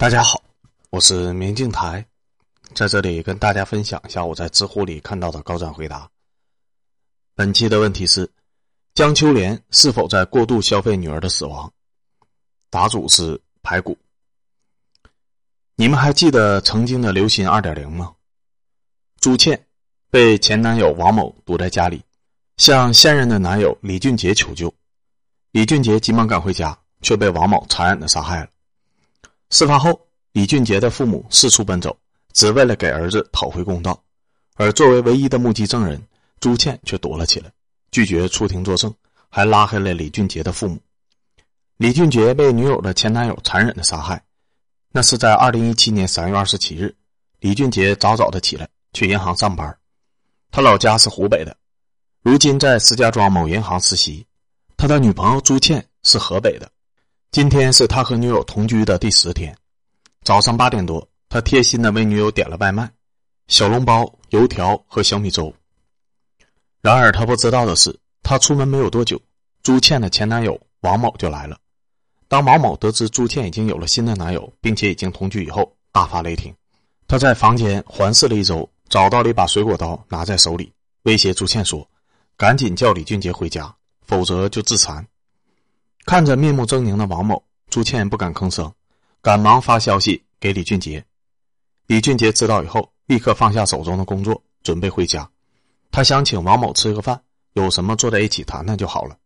大家好，我是明镜台，在这里跟大家分享一下我在知乎里看到的高赞回答。本期的问题是：江秋莲是否在过度消费女儿的死亡？答主是排骨。你们还记得曾经的流行二点零吗？朱倩被前男友王某堵在家里，向现任的男友李俊杰求救，李俊杰急忙赶回家，却被王某残忍的杀害了。事发后，李俊杰的父母四处奔走，只为了给儿子讨回公道。而作为唯一的目击证人，朱倩却躲了起来，拒绝出庭作证，还拉黑了李俊杰的父母。李俊杰被女友的前男友残忍的杀害，那是在二零一七年三月二十七日。李俊杰早早的起来去银行上班，他老家是湖北的，如今在石家庄某银行实习。他的女朋友朱倩是河北的。今天是他和女友同居的第十天，早上八点多，他贴心的为女友点了外卖，小笼包、油条和小米粥。然而他不知道的是，他出门没有多久，朱倩的前男友王某就来了。当王某得知朱倩已经有了新的男友，并且已经同居以后，大发雷霆。他在房间环视了一周，找到了一把水果刀，拿在手里，威胁朱倩说：“赶紧叫李俊杰回家，否则就自残。”看着面目狰狞的王某，朱倩不敢吭声，赶忙发消息给李俊杰。李俊杰知道以后，立刻放下手中的工作，准备回家。他想请王某吃个饭，有什么坐在一起谈谈就好了。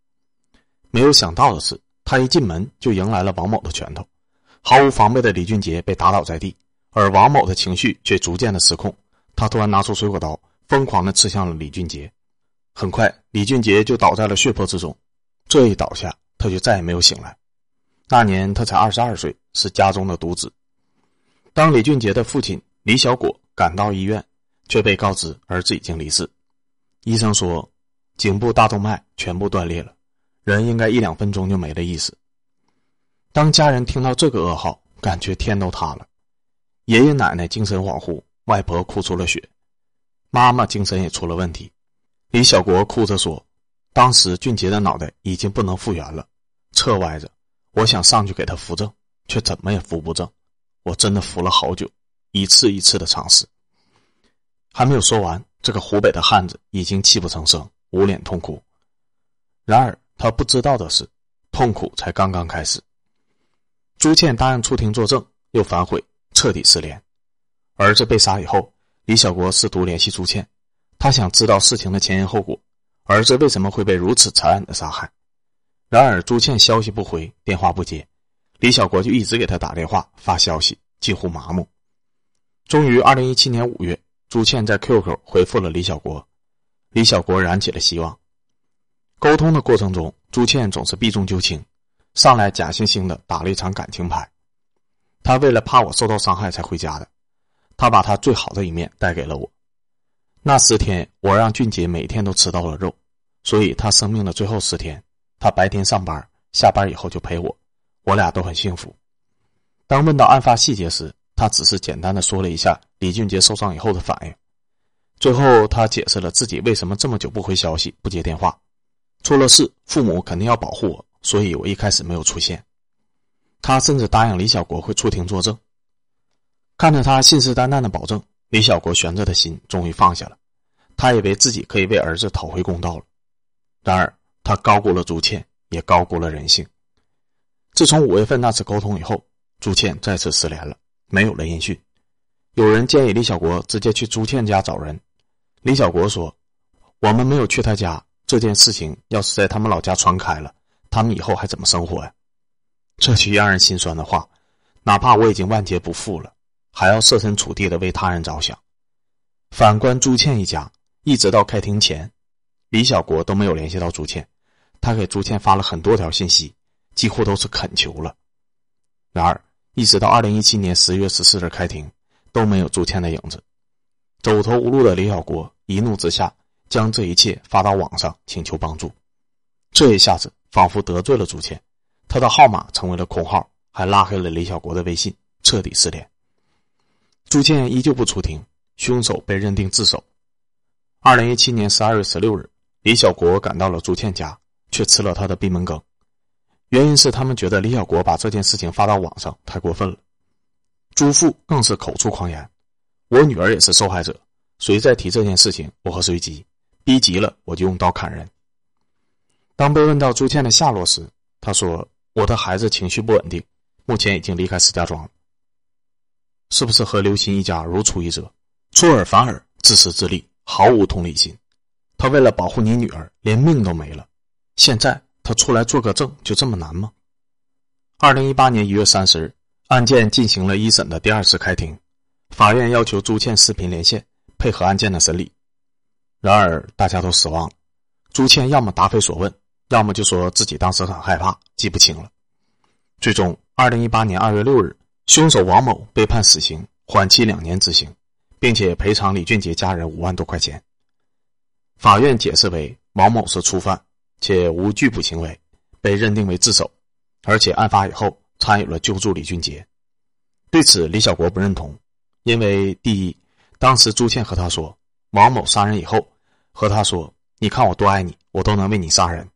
没有想到的是，他一进门就迎来了王某的拳头，毫无防备的李俊杰被打倒在地，而王某的情绪却逐渐的失控。他突然拿出水果刀，疯狂的刺向了李俊杰。很快，李俊杰就倒在了血泊之中。这一倒下。他就再也没有醒来。那年他才二十二岁，是家中的独子。当李俊杰的父亲李小果赶到医院，却被告知儿子已经离世。医生说，颈部大动脉全部断裂了，人应该一两分钟就没了意思。当家人听到这个噩耗，感觉天都塌了。爷爷奶奶精神恍惚，外婆哭出了血，妈妈精神也出了问题。李小国哭着说：“当时俊杰的脑袋已经不能复原了。”侧歪着，我想上去给他扶正，却怎么也扶不正。我真的扶了好久，一次一次的尝试。还没有说完，这个湖北的汉子已经泣不成声，捂脸痛哭。然而他不知道的是，痛苦才刚刚开始。朱倩答应出庭作证，又反悔，彻底失联。儿子被杀以后，李小国试图联系朱倩，他想知道事情的前因后果，儿子为什么会被如此残忍的杀害。然而，朱倩消息不回，电话不接，李小国就一直给他打电话、发消息，几乎麻木。终于，二零一七年五月，朱倩在 QQ 回复了李小国，李小国燃起了希望。沟通的过程中，朱倩总是避重就轻，上来假惺惺的打了一场感情牌。他为了怕我受到伤害才回家的，他把他最好的一面带给了我。那十天，我让俊杰每天都吃到了肉，所以他生命的最后十天。他白天上班，下班以后就陪我，我俩都很幸福。当问到案发细节时，他只是简单的说了一下李俊杰受伤以后的反应。最后，他解释了自己为什么这么久不回消息、不接电话。出了事，父母肯定要保护我，所以我一开始没有出现。他甚至答应李小国会出庭作证。看着他信誓旦旦的保证，李小国悬着的心终于放下了。他以为自己可以为儿子讨回公道了。然而。他高估了朱倩，也高估了人性。自从五月份那次沟通以后，朱倩再次失联了，没有了音讯。有人建议李小国直接去朱倩家找人。李小国说：“我们没有去他家，这件事情要是在他们老家传开了，他们以后还怎么生活呀？”这句让人心酸的话，哪怕我已经万劫不复了，还要设身处地的为他人着想。反观朱倩一家，一直到开庭前，李小国都没有联系到朱倩。他给朱倩发了很多条信息，几乎都是恳求了。然而，一直到二零一七年十月十四日开庭，都没有朱倩的影子。走投无路的李小国一怒之下，将这一切发到网上请求帮助。这一下子仿佛得罪了朱倩，他的号码成为了空号，还拉黑了李小国的微信，彻底失联。朱倩依旧不出庭，凶手被认定自首。二零一七年十二月十六日，李小国赶到了朱倩家。却吃了他的闭门羹，原因是他们觉得李小国把这件事情发到网上太过分了。朱父更是口出狂言：“我女儿也是受害者，谁再提这件事情，我和谁急，逼急了我就用刀砍人。”当被问到朱倩的下落时，他说：“我的孩子情绪不稳定，目前已经离开石家庄了。”是不是和刘鑫一家如出一辙，出尔反尔，自私自利，毫无同理心？他为了保护你女儿，连命都没了，现在他出来做个证就这么难吗？二零一八年一月三十日，案件进行了一审的第二次开庭，法院要求朱倩视频连线配合案件的审理，然而大家都失望了，朱倩要么答非所问。要么就说自己当时很害怕，记不清了。最终，二零一八年二月六日，凶手王某被判死刑，缓期两年执行，并且赔偿李俊杰家人五万多块钱。法院解释为王某是初犯，且无拒捕行为，被认定为自首，而且案发以后参与了救助李俊杰。对此，李小国不认同，因为第一，当时朱倩和他说，王某杀人以后和他说：“你看我多爱你，我都能为你杀人。”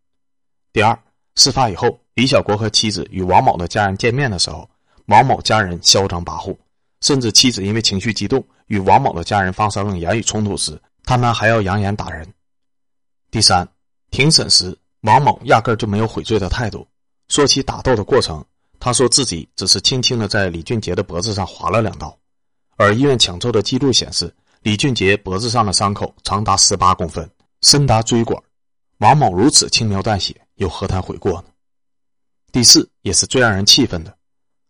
第二，事发以后，李小国和妻子与王某的家人见面的时候，王某家人嚣张跋扈，甚至妻子因为情绪激动与王某的家人发生言语冲突时，他们还要扬言打人。第三，庭审时，王某压根就没有悔罪的态度。说起打斗的过程，他说自己只是轻轻的在李俊杰的脖子上划了两刀，而医院抢救的记录显示，李俊杰脖子上的伤口长达十八公分，深达椎管。王某如此轻描淡写。又何谈悔过呢？第四，也是最让人气愤的，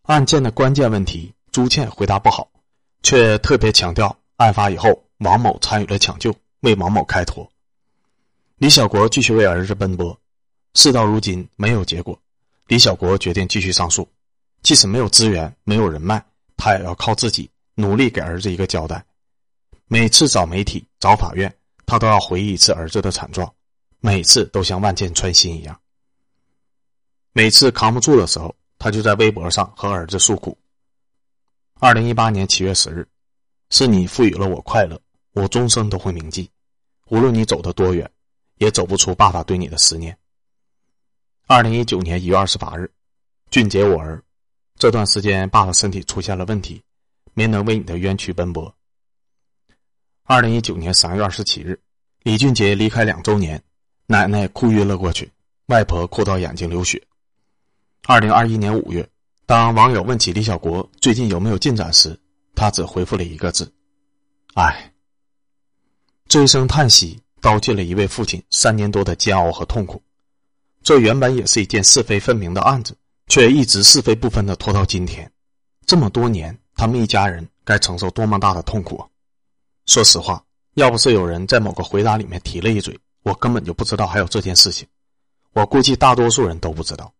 案件的关键问题，朱倩回答不好，却特别强调案发以后王某参与了抢救，为王某开脱。李小国继续为儿子奔波，事到如今没有结果，李小国决定继续上诉，即使没有资源、没有人脉，他也要靠自己努力给儿子一个交代。每次找媒体、找法院，他都要回忆一次儿子的惨状。每次都像万箭穿心一样。每次扛不住的时候，他就在微博上和儿子诉苦。二零一八年七月十日，是你赋予了我快乐，我终生都会铭记。无论你走得多远，也走不出爸爸对你的思念。二零一九年一月二十八日，俊杰我儿，这段时间爸爸身体出现了问题，没能为你的冤屈奔波。二零一九年三月二十七日，李俊杰离开两周年。奶奶哭晕了过去，外婆哭到眼睛流血。二零二一年五月，当网友问起李小国最近有没有进展时，他只回复了一个字：“唉。”这一声叹息道尽了一位父亲三年多的煎熬和痛苦。这原本也是一件是非分明的案子，却一直是非不分的拖到今天。这么多年，他们一家人该承受多么大的痛苦啊！说实话，要不是有人在某个回答里面提了一嘴。我根本就不知道还有这件事情，我估计大多数人都不知道。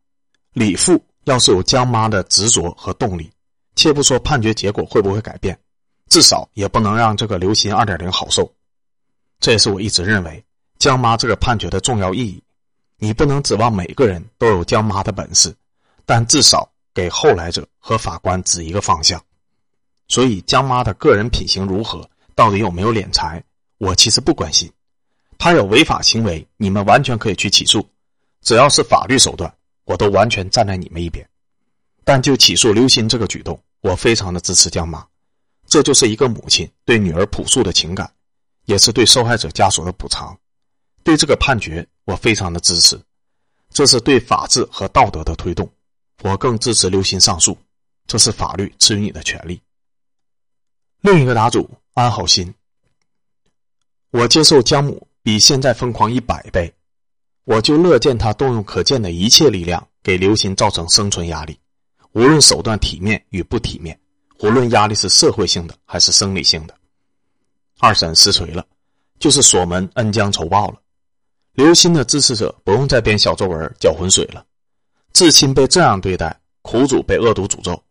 李父要是有江妈的执着和动力，且不说判决结果会不会改变，至少也不能让这个刘鑫二点零好受。这也是我一直认为江妈这个判决的重要意义。你不能指望每个人都有江妈的本事，但至少给后来者和法官指一个方向。所以江妈的个人品行如何，到底有没有敛财，我其实不关心。他有违法行为，你们完全可以去起诉，只要是法律手段，我都完全站在你们一边。但就起诉刘鑫这个举动，我非常的支持江妈，这就是一个母亲对女儿朴素的情感，也是对受害者家属的补偿。对这个判决，我非常的支持，这是对法治和道德的推动。我更支持刘鑫上诉，这是法律赐予你的权利。另一个答主安好心，我接受江母。比现在疯狂一百倍，我就乐见他动用可见的一切力量给刘鑫造成生存压力，无论手段体面与不体面，无论压力是社会性的还是生理性的。二审实锤了，就是锁门恩将仇报了。刘鑫的支持者不用再编小作文搅浑水了，至亲被这样对待，苦主被恶毒诅咒，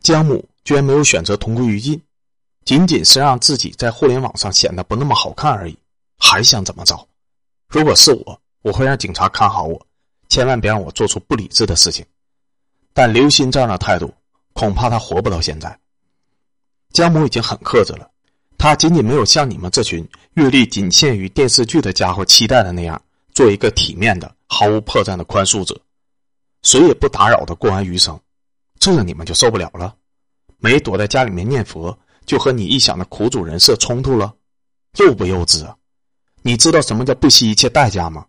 江母居然没有选择同归于尽，仅仅是让自己在互联网上显得不那么好看而已。还想怎么着？如果是我，我会让警察看好我，千万别让我做出不理智的事情。但刘鑫这样的态度，恐怕他活不到现在。江母已经很克制了，他仅仅没有像你们这群阅历仅限于电视剧的家伙期待的那样，做一个体面的、毫无破绽的宽恕者，谁也不打扰的过完余生，这你们就受不了了？没躲在家里面念佛，就和你臆想的苦主人设冲突了，幼不幼稚啊？你知道什么叫不惜一切代价吗？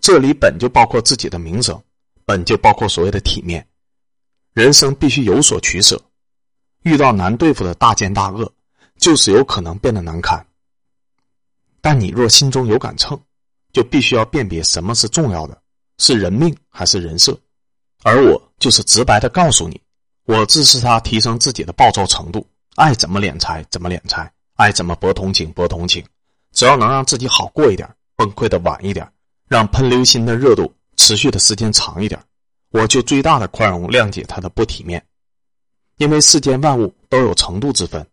这里本就包括自己的名声，本就包括所谓的体面。人生必须有所取舍，遇到难对付的大奸大恶，就是有可能变得难堪。但你若心中有杆秤，就必须要辨别什么是重要的，是人命还是人设。而我就是直白的告诉你，我支持他提升自己的暴躁程度，爱怎么敛财怎么敛财，爱怎么博同情博同情，只要能让自己好过一点，崩溃的晚一点，让喷流心的热度持续的时间长一点，我就最大的宽容谅解他的不体面，因为世间万物都有程度之分，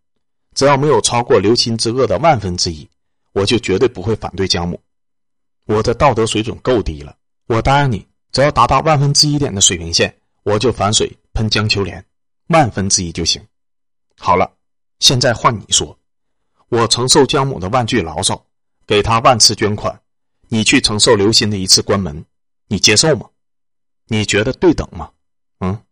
只要没有超过刘鑫之恶的万分之一，我就绝对不会反对姜母。我的道德水准够低了，我答应你。只要达到万分之一点的水平线，我就反水喷江秋莲，万分之一就行。好了，现在换你说，我承受江母的万句牢骚，给他万次捐款，你去承受刘鑫的一次关门，你接受吗？你觉得对等吗？嗯。